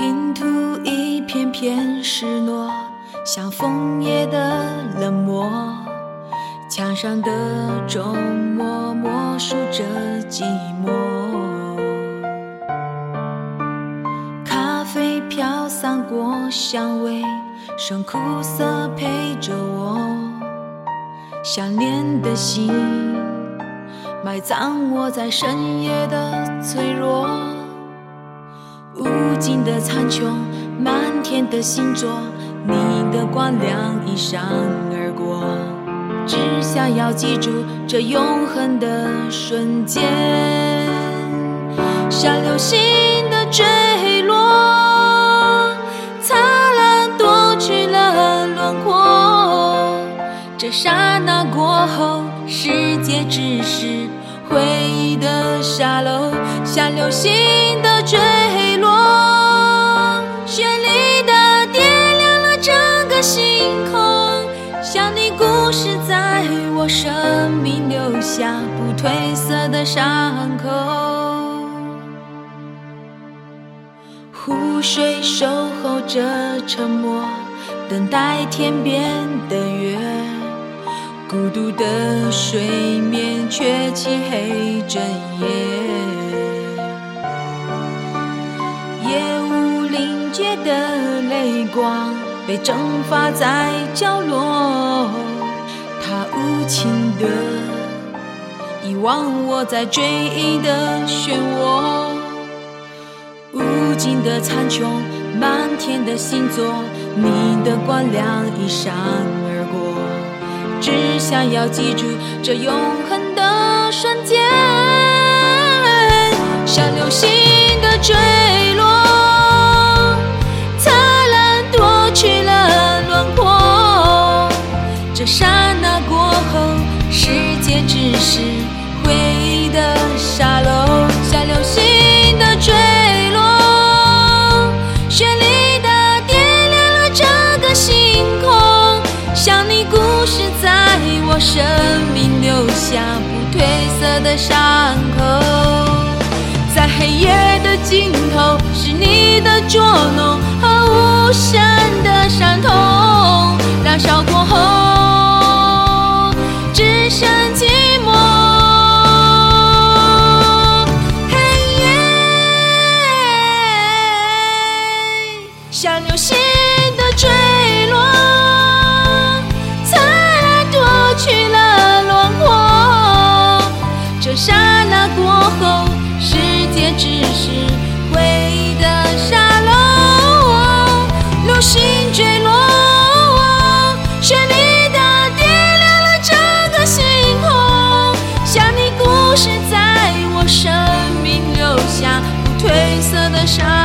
拼图一片片失落，像枫叶的冷漠。墙上的钟默默数着寂寞。咖啡飘散过香味，剩苦涩陪着我。想念的心，埋葬我在深夜的脆弱。无尽的苍穹，漫天的星座，你的光亮一闪而过，只想要记住这永恒的瞬间，像流星的坠落，灿烂夺去了轮廓。这刹那过后，世界只是回忆的沙漏，像流星的坠下不褪色的伤口。湖水守候着沉默，等待天边的月。孤独的水面却漆黑整夜，夜雾凝结的泪光被蒸发在角落，它无情的遗忘我在追忆的漩涡，无尽的苍穹，满天的星座，你的光亮一闪而过。只想要记住这永恒的瞬间，像流星的坠落，灿烂夺去了轮廓。这刹那过后，世界只是生命留下不褪色的伤口，在黑夜的尽头是你的捉弄和无声的伤痛，燃烧过后只剩寂寞。黑夜像流星的坠像